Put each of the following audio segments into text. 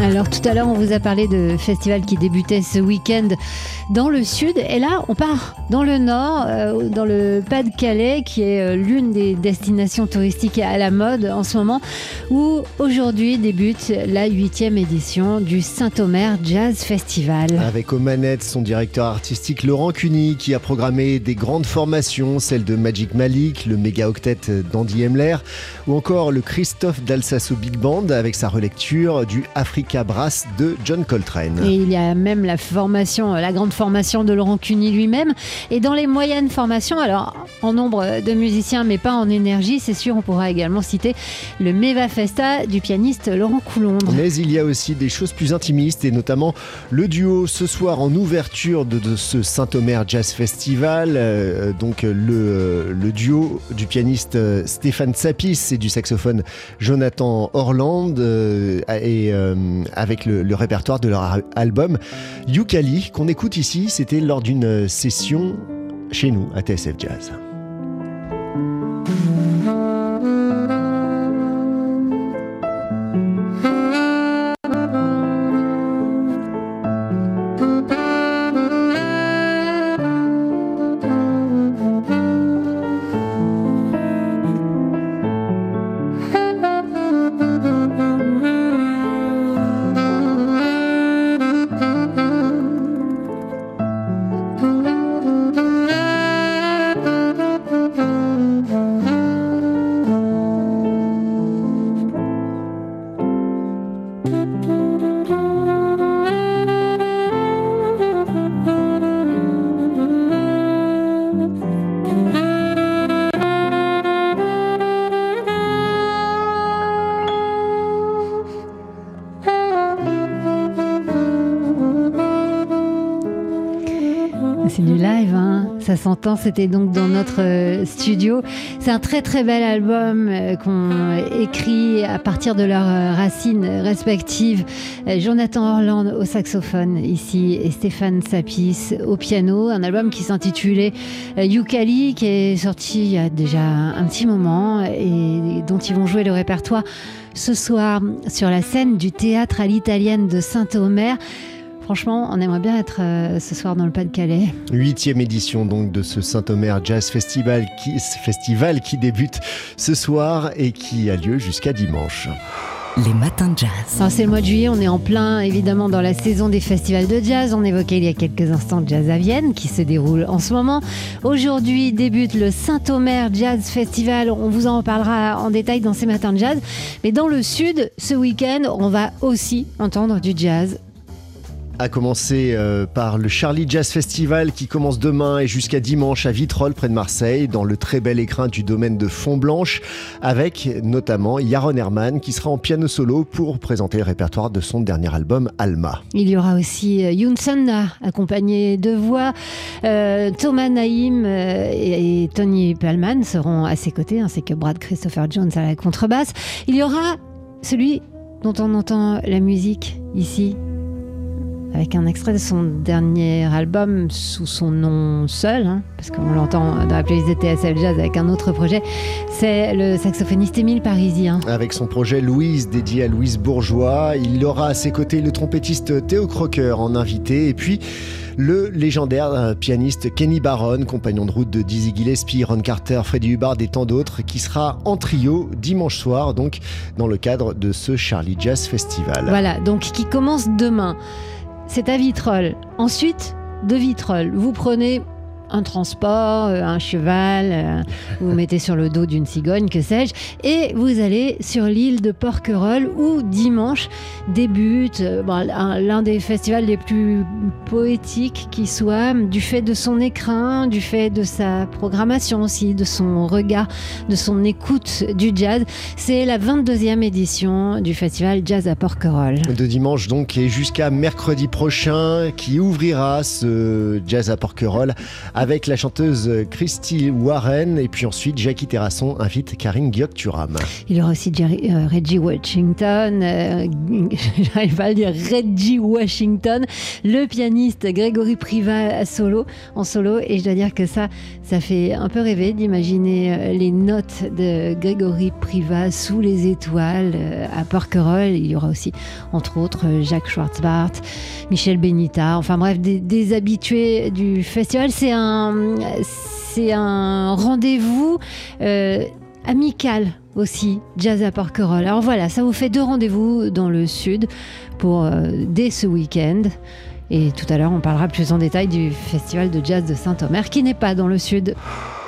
Alors tout à l'heure, on vous a parlé de festival qui débutait ce week-end dans le sud. Et là, on part dans le nord, euh, dans le Pas-de-Calais, qui est euh, l'une des destinations touristiques à la mode en ce moment, où aujourd'hui débute la huitième édition du Saint-Omer Jazz Festival. Avec aux manettes son directeur artistique Laurent Cuny, qui a programmé des grandes formations, celles de Magic Malik, le méga octet d'Andy Emler, ou encore le Christophe d'Alsace Big Band avec sa relecture du Africa Brass de John Coltrane. Et il y a même la formation, la grande formation de Laurent Cuny lui-même. Et dans les moyennes formations, alors en nombre de musiciens, mais pas en énergie, c'est sûr, on pourra également citer le Meva Festa du pianiste Laurent Coulondre. Mais il y a aussi des choses plus intimistes et notamment le duo ce soir en ouverture de, de ce Saint-Omer Jazz Festival. Euh, donc le, le, duo du pianiste Stéphane Sapis et du saxophone Jonathan Orland euh, et euh, avec le, répertoire de leur album Yukali qu'on écoute ici c'était lors d'une session chez nous à TSF Jazz. C'est du live, hein ça s'entend, c'était donc dans notre euh, studio. C'est un très très bel album euh, qu'on écrit à partir de leurs euh, racines respectives. Jonathan Orland au saxophone ici et Stéphane Sapis au piano. Un album qui s'intitulait Yukali qui est sorti il y a déjà un petit moment et dont ils vont jouer le répertoire ce soir sur la scène du théâtre à l'italienne de Saint-Omer. Franchement, on aimerait bien être euh, ce soir dans le Pas-de-Calais. Huitième édition donc de ce Saint-Omer Jazz Festival qui, festival qui débute ce soir et qui a lieu jusqu'à dimanche. Les matins de jazz. C'est le mois de juillet, on est en plein évidemment dans la saison des festivals de jazz. On évoquait il y a quelques instants Jazz à Vienne qui se déroule en ce moment. Aujourd'hui débute le Saint-Omer Jazz Festival. On vous en reparlera en détail dans ces matins de jazz. Mais dans le sud, ce week-end, on va aussi entendre du jazz à commencer euh, par le Charlie Jazz Festival qui commence demain et jusqu'à dimanche à Vitrolles près de Marseille dans le très bel écrin du domaine de Font-Blanche avec notamment Yaron Herman qui sera en piano solo pour présenter le répertoire de son dernier album Alma. Il y aura aussi euh, Sanda accompagné de voix. Euh, Thomas Naïm et, et, Tony Pellman seront à ses côtés ainsi que Brad Christopher Jones à la contrebasse. Il y aura celui dont on entend la musique ici avec un extrait de son dernier album sous son nom seul, hein, parce qu'on l'entend dans la playlist de TSL Jazz avec un autre projet. C'est le saxophoniste Émile Parisien. Avec son projet Louise, dédié à Louise Bourgeois, il aura à ses côtés le trompettiste Théo Crocker en invité, et puis le légendaire pianiste Kenny Barron, compagnon de route de Dizzy Gillespie, Ron Carter, Freddie Hubbard et tant d'autres, qui sera en trio dimanche soir, donc dans le cadre de ce Charlie Jazz Festival. Voilà, donc qui commence demain c'est à Vitrolles. Ensuite, de Vitrolles, vous prenez un transport, euh, un cheval, euh, vous, vous mettez sur le dos d'une cigogne, que sais-je, et vous allez sur l'île de Porquerolles où dimanche débute euh, bon, l'un des festivals les plus poétiques qui soit, du fait de son écrin, du fait de sa programmation aussi, de son regard, de son écoute du jazz. C'est la 22e édition du festival Jazz à Porquerolles. De dimanche donc et jusqu'à mercredi prochain qui ouvrira ce Jazz à Porquerolles avec la chanteuse Christy Warren et puis ensuite Jackie Terrasson invite Karine Gyok-Turam. Il y aura aussi euh, Reggie Washington, euh, j'arrive pas à le dire, Reggie Washington, le pianiste Grégory Priva solo, en solo et je dois dire que ça, ça fait un peu rêver d'imaginer euh, les notes de Grégory Priva sous les étoiles à Porquerolles. Il y aura aussi, entre autres, Jacques Schwartzbart, Michel Benita, enfin bref, des, habitués du festival. C'est un, c'est un rendez-vous euh, amical aussi, Jazz à Porquerolles. Alors voilà, ça vous fait deux rendez-vous dans le sud pour euh, dès ce week-end. Et tout à l'heure, on parlera plus en détail du festival de jazz de Saint-Omer qui n'est pas dans le sud.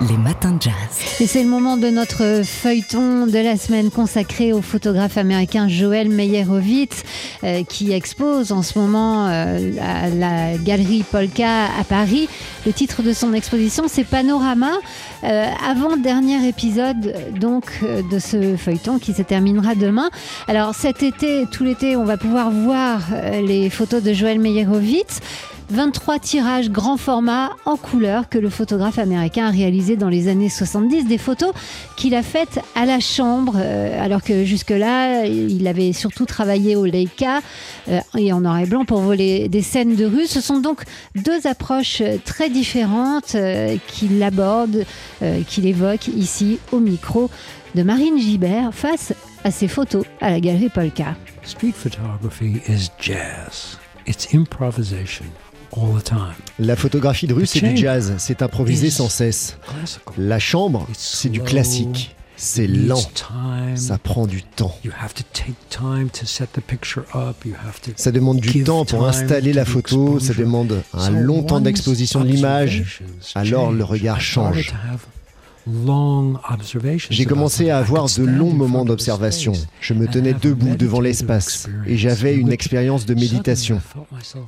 Les matins de jazz. Et c'est le moment de notre feuilleton de la semaine consacré au photographe américain Joël Meyerowitz euh, qui expose en ce moment euh, à la galerie Polka à Paris. Le titre de son exposition c'est Panorama. Euh, avant-dernier épisode donc de ce feuilleton qui se terminera demain. Alors cet été, tout l'été, on va pouvoir voir les photos de Joël Meyerowitz. 23 tirages grand format en couleur que le photographe américain a réalisé dans les années 70, des photos qu'il a faites à la chambre, euh, alors que jusque-là, il avait surtout travaillé au Leica euh, et en noir et blanc pour voler des scènes de rue. Ce sont donc deux approches très différentes euh, qu'il aborde, qu'il évoque ici au micro de Marine Gibert face à ses photos à la galerie Polka. Street photography is jazz. It's improvisation. La photographie de rue, c'est du jazz, c'est improvisé sans cesse. La chambre, c'est du classique. C'est lent, ça prend du temps. Ça demande du temps pour installer la photo, ça demande un long temps d'exposition de l'image, alors le regard change. J'ai commencé à avoir de longs moments d'observation. Je me tenais debout devant l'espace et j'avais une expérience de méditation.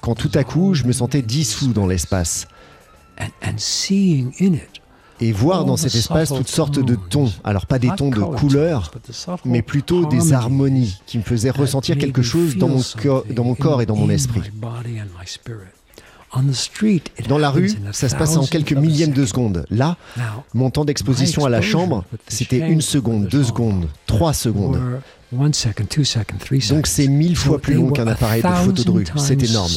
Quand tout à coup, je me sentais dissous dans l'espace. Et voir dans cet espace toutes sortes de tons, alors pas des tons de couleurs, mais plutôt des harmonies qui me faisaient ressentir quelque chose dans mon, dans mon corps et dans mon esprit. Dans la rue, ça se passe en quelques millièmes de secondes. Là, mon temps d'exposition à la chambre, c'était une seconde, deux secondes, trois secondes. Donc c'est mille fois plus long qu'un appareil de photo de rue. C'est énorme.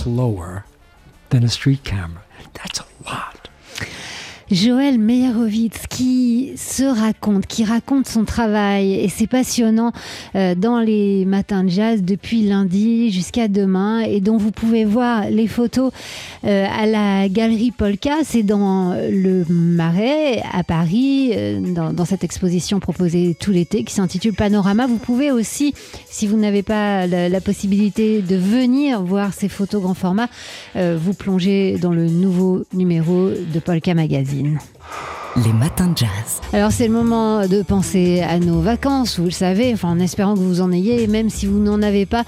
Joël Meyerowitz qui se raconte, qui raconte son travail et c'est passionnant euh, dans les matins de jazz depuis lundi jusqu'à demain et dont vous pouvez voir les photos euh, à la galerie Polka, c'est dans le Marais à Paris, euh, dans, cette exposition proposée tout l'été qui s'intitule Panorama. Vous pouvez aussi, si vous n'avez pas la, possibilité de venir voir ces photos grand format, vous plonger dans le nouveau numéro de Polka Magazine. Les matins de jazz. Alors c'est le moment de penser à nos vacances, vous le savez, enfin en espérant que vous en ayez, même si vous n'en avez pas.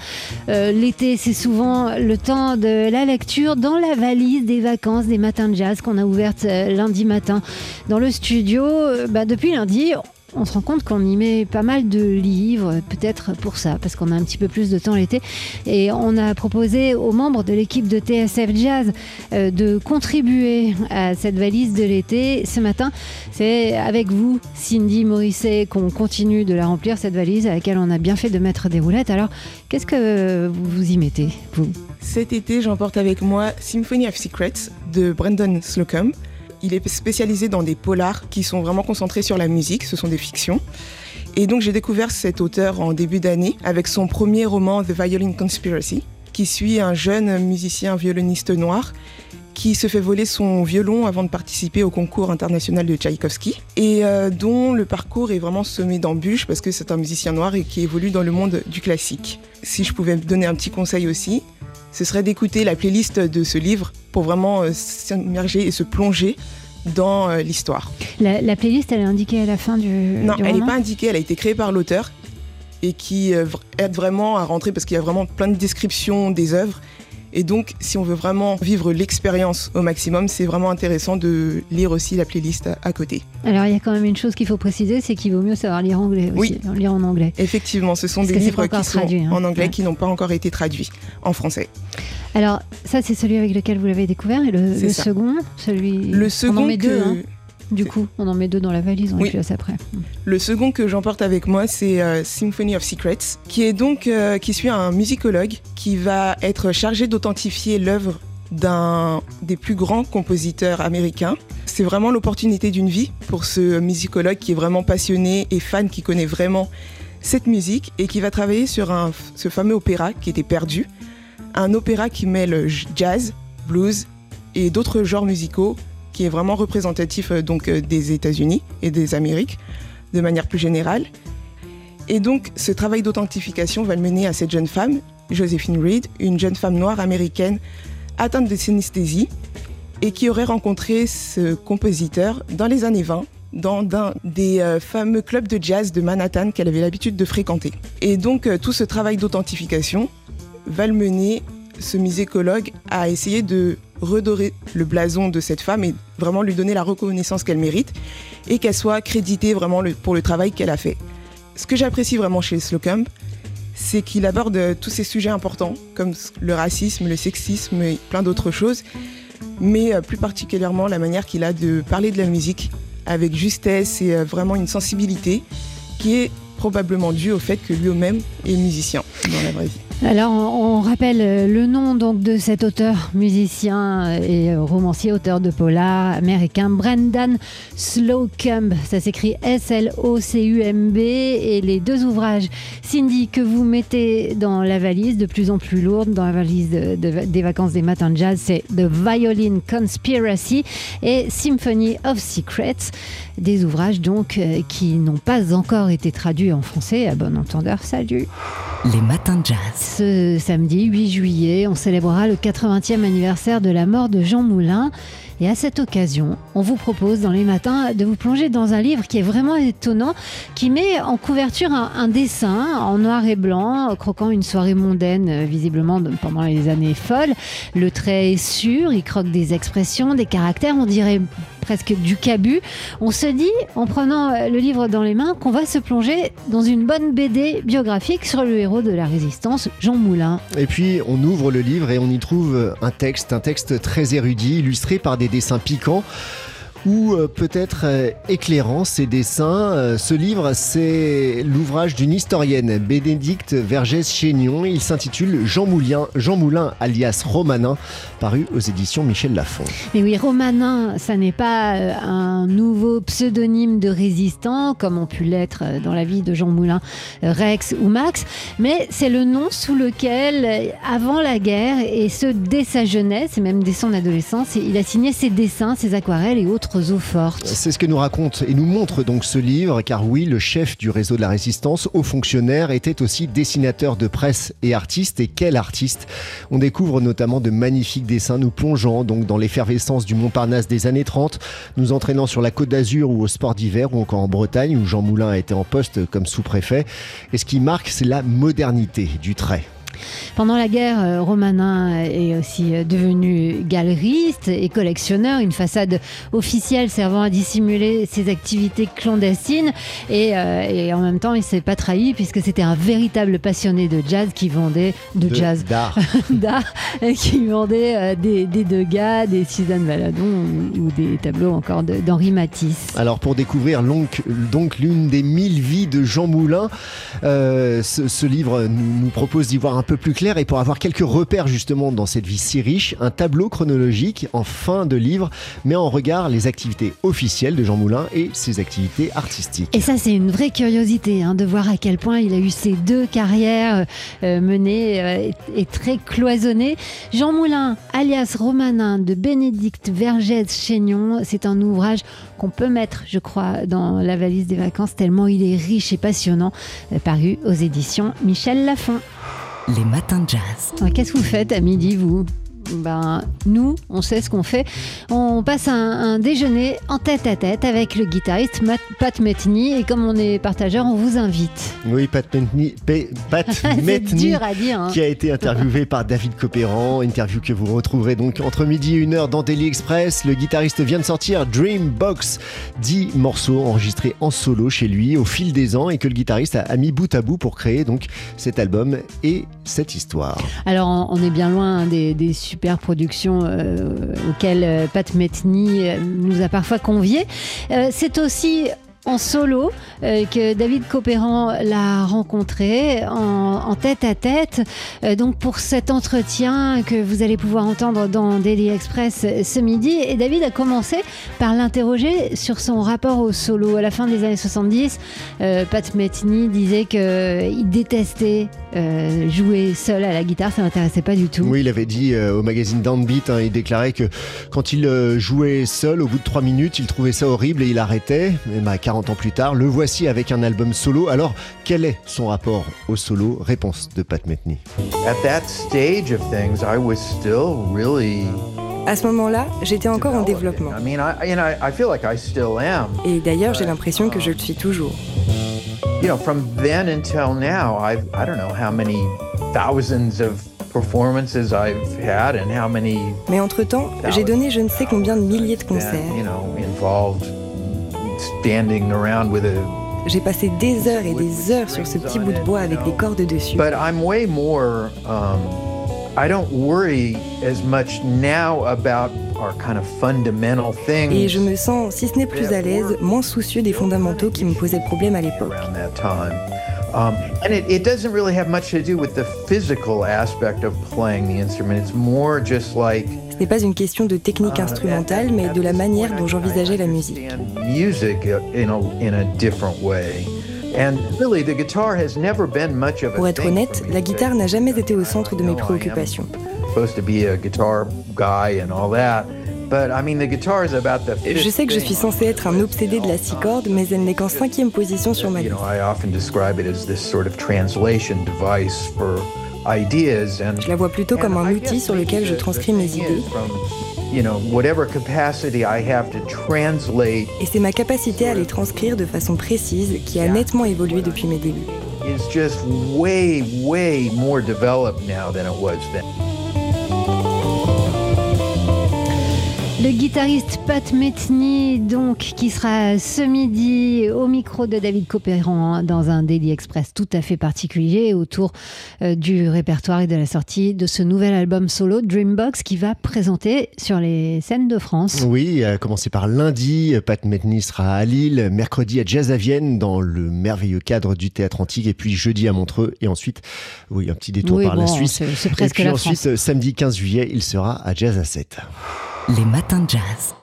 Euh, l'été, c'est souvent le temps de la lecture dans la valise des vacances des matins de jazz qu'on a ouverte euh, lundi matin dans le studio. Euh, bah, depuis lundi, on se rend compte qu'on y met pas mal de livres, peut-être pour ça, parce qu'on a un petit peu plus de temps l'été. Et on a proposé aux membres de l'équipe de TSF Jazz euh, de contribuer à cette valise de l'été. Ce matin, c'est avec vous, Cindy Morisset, qu'on continue de la remplir, cette valise à laquelle on a bien fait de mettre des roulettes. Alors, qu'est-ce que vous y mettez, vous? Cet été, j'emporte avec moi Symphony of Secrets de Brandon Slocum. Il est spécialisé dans des polars qui sont vraiment concentrés sur la musique, ce sont des fictions. Et donc j'ai découvert cet auteur en début d'année avec son premier roman The Violin Conspiracy, qui suit un jeune musicien violoniste noir qui se fait voler son violon avant de participer au concours international de Tchaïkovski et euh, dont le parcours est vraiment semé d'embûches parce que c'est un musicien noir et qui évolue dans le monde du classique. Si je pouvais donner un petit conseil aussi, ce serait d'écouter la playlist de ce livre pour vraiment euh, s'immerger et se plonger dans euh, l'histoire. La, playlist, elle est indiquée à la fin du. Non, elle n'est pas indiquée, elle a été créée par l'auteur et qui euh, aide vraiment à rentrer parce qu'il y a vraiment plein de descriptions des œuvres Et donc, si on veut vraiment vivre l'expérience au maximum, c'est vraiment intéressant de lire aussi la playlist à, côté. Alors, il y a quand même une chose qu'il faut préciser, c'est qu'il vaut mieux savoir lire anglais aussi, Oui. lire en anglais. Effectivement, ce sont Parce des livres qui sont traduit, hein. en anglais Ouais. qui n'ont pas encore été traduits en français. Alors, ça, c'est celui avec lequel vous l'avez découvert. Et le, second, celui. Le on en second met que deux, hein. Du coup, on en met deux dans la valise, on Oui. les place après. Le second que j'emporte avec moi, c'est euh, Symphony of Secrets, qui est donc euh, qui suit un musicologue qui va être chargé d'authentifier l'œuvre d'un des plus grands compositeurs américains. C'est vraiment l'opportunité d'une vie pour ce musicologue qui est vraiment passionné et fan, qui connaît vraiment cette musique et qui va travailler sur un, ce fameux opéra qui était perdu. Un opéra qui mêle jazz, blues et d'autres genres musicaux, qui est vraiment représentatif euh, donc euh, des États-Unis et des Amériques de manière plus générale. Et donc, ce travail d'authentification va le mener à cette jeune femme, Josephine Reed, une jeune femme noire américaine atteinte de synesthésie et qui aurait rencontré ce compositeur dans les années 20 dans un des euh, fameux clubs de jazz de Manhattan qu'elle avait l'habitude de fréquenter. Et donc, tout ce travail d'authentification va le mener, ce musicologue, à essayer de redorer le blason de cette femme et vraiment lui donner la reconnaissance qu'elle mérite et qu'elle soit créditée vraiment pour le travail qu'elle a fait. Ce que j'apprécie vraiment chez Slocum, c'est qu'il aborde euh, tous ces sujets importants, comme le racisme, le sexisme et plein d'autres choses, mais euh, plus particulièrement la manière qu'il a de parler de la musique avec justesse et euh, vraiment une sensibilité qui est probablement due au fait que lui-même est musicien dans la vraie vie. Alors, on, rappelle euh, le nom donc de cet auteur, musicien et euh, romancier, auteur de polar américain, Brendan Slocumb. Ça s'écrit S-L-O-C-U-M-B. Et les deux ouvrages, Cindy, que vous mettez dans la valise, de plus en plus lourde, dans la valise de- de- des vacances des matins de jazz, c'est The Violin Conspiracy et Symphony of Secrets. Des ouvrages donc euh, qui n'ont pas encore été traduits en français. À bon entendeur, salut. Les matins de jazz. Ce samedi 8 juillet, on célébrera le 80e anniversaire de la mort de Jean Moulin. Et à cette occasion, on vous propose dans les matins de vous plonger dans un livre qui est vraiment étonnant, qui met en couverture un, dessin en noir et blanc, croquant une soirée mondaine, euh, visiblement pendant les années folles. Le trait est sûr, il croque des expressions, des caractères, on dirait presque du cabu. On se dit, en prenant euh, le livre dans les mains, qu'on va se plonger dans une bonne BD biographique sur le héros de la résistance, Jean Moulin. Et puis on ouvre le livre et on y trouve un texte, un texte très érudit, illustré par des dessins piquants ou euh, peut-être euh, éclairant ces dessins. Euh, ce livre, c'est l'ouvrage d'une historienne, Bénédicte Vergès-Chénion. Il s'intitule Jean Moulin, Jean Moulin alias Romanin, paru aux éditions Michel Lafon. Mais oui, Romanin, ça n'est pas un nouveau pseudonyme de résistant, comme ont pu l'être dans la vie de Jean Moulin, Rex ou Max, mais c'est le nom sous lequel, avant la guerre, et ce dès sa jeunesse, et même dès son adolescence, il a signé ses dessins, ses aquarelles et autres C'est ce que nous raconte et nous montre donc ce livre, car oui, le chef du réseau de la résistance, haut fonctionnaire, était aussi dessinateur de presse et artiste. Et quel artiste On découvre notamment de magnifiques dessins, nous plongeant donc dans l'effervescence du Montparnasse des années 30, nous entraînant sur la côte d'Azur ou au sport d'hiver, ou encore en Bretagne, où Jean Moulin a été en poste comme sous-préfet. Et ce qui marque, c'est la modernité du trait. Pendant la guerre, euh, Romanin est aussi euh, devenu galeriste et collectionneur, une façade officielle servant à dissimuler ses activités clandestines. Et, euh, et en même temps, il ne s'est pas trahi puisque c'était un véritable passionné de jazz qui vendait de, De- jazz D'art. d'art, et qui vendait euh, des, des Degas, des Suzanne Valadon ou, ou des tableaux encore d'Henri Matisse. Alors pour découvrir donc, donc l'une des mille vies de Jean Moulin, euh, ce, ce livre nous, nous propose d'y voir un peu plus clair et pour avoir quelques repères justement dans cette vie si riche, un tableau chronologique en fin de livre met en regard les activités officielles de Jean Moulin et ses activités artistiques. Et ça, c'est une vraie curiosité hein, de voir à quel point il a eu ces deux carrières euh, menées euh, et, très cloisonnées. Jean Moulin, alias Romanin de Bénédicte Vergès-Chénion, c'est un ouvrage qu'on peut mettre, je crois, dans la valise des vacances, tellement il est riche et passionnant, euh, paru aux éditions Michel Lafon. Les matins de jazz. Alors, Qu'est-ce que vous faites à midi, vous? Ben, nous, on sait ce qu'on fait. On passe un, un déjeuner en tête à tête avec le guitariste Matt- Pat Metheny. Et comme on est partageur, on vous invite. Oui, Pat Metheny, Pat Metheny, dire. hein. qui a été interviewé par David Copéran. Interview que vous retrouverez donc entre midi et une heure dans Daily Express. Le guitariste vient de sortir Dreambox, 10 morceaux enregistrés en solo chez lui au fil des ans et que le guitariste a, mis bout à bout pour créer donc cet album et cette histoire. Alors, on est bien loin des, des super productions euh, auxquelles euh, Pat Metheny euh, nous a parfois conviés. C'est aussi en solo euh, que David Copéran l'a rencontré en, tête à tête. Euh, donc pour cet entretien que vous allez pouvoir entendre dans Daily Express ce midi. Et David a commencé par l'interroger sur son rapport au solo. À la fin des années 70, euh, Pat Metheny disait qu'il détestait jouer seul à la guitare, ça n'intéressait pas du tout. Oui, il avait dit au magazine Downbeat, hein, il déclarait que quand il jouait seul, au bout de 3 minutes, il trouvait ça horrible et il arrêtait. Mais bah, 40 ans plus tard, le voici avec un album solo. Alors, quel est son rapport au solo? Réponse de Pat Metheny. At that stage of things, I was still really À ce moment-là, j'étais encore en développement. I mean, I, and I, I feel like I still am. Et d'ailleurs, j'ai l'impression que je le suis toujours. You know, from then until now, I've, I don't know how many thousands of performances I've had and how many Mais entre-temps, j'ai donné je ne sais combien de milliers de concerts. J'ai passé des heures et des heures sur ce petit bout de bois avec des cordes dessus. But I'm way more. Um, I don't worry as much now about our kind of fundamental things. Et je me sens, si ce n'est plus à l'aise, moins soucieux des fondamentaux qui me posaient problème à l'époque. Um, and it, it doesn't really have much to do with the physical aspect of playing the instrument. It's more just like Ce n'est pas une question de technique instrumentale, mais de la manière dont j'envisageais la musique. understand music in a, in a different way. And really, the guitar has never been much of a Pour être honnête, la guitare n'a jamais été au centre de mes préoccupations. Je sais que je suis censé être un obsédé de la six cordes, mais elle n'est qu'en cinquième position sur ma liste. know, I often describe it as this sort of translation device for ideas and Je la vois plutôt comme un outil sur lequel je transcris mes idées. Et c'est ma capacité à les transcrire de façon précise qui a nettement évolué depuis mes débuts. Le guitariste Pat Metheny, donc, qui sera ce midi au micro de David Copéran dans un Daily Express tout à fait particulier autour euh, du répertoire et de la sortie de ce nouvel album solo Dreambox qui va présenter sur les scènes de France. Oui, à commencer par lundi, Pat Metheny sera à Lille, mercredi à Jazz à Vienne dans le merveilleux cadre du théâtre antique et puis jeudi à Montreux et ensuite, oui, un petit détour Oui, par la Suisse. c'est- c'est Et presque puis la ensuite, France. samedi 15 juillet, il sera à Jazz à 7. Les matins de jazz.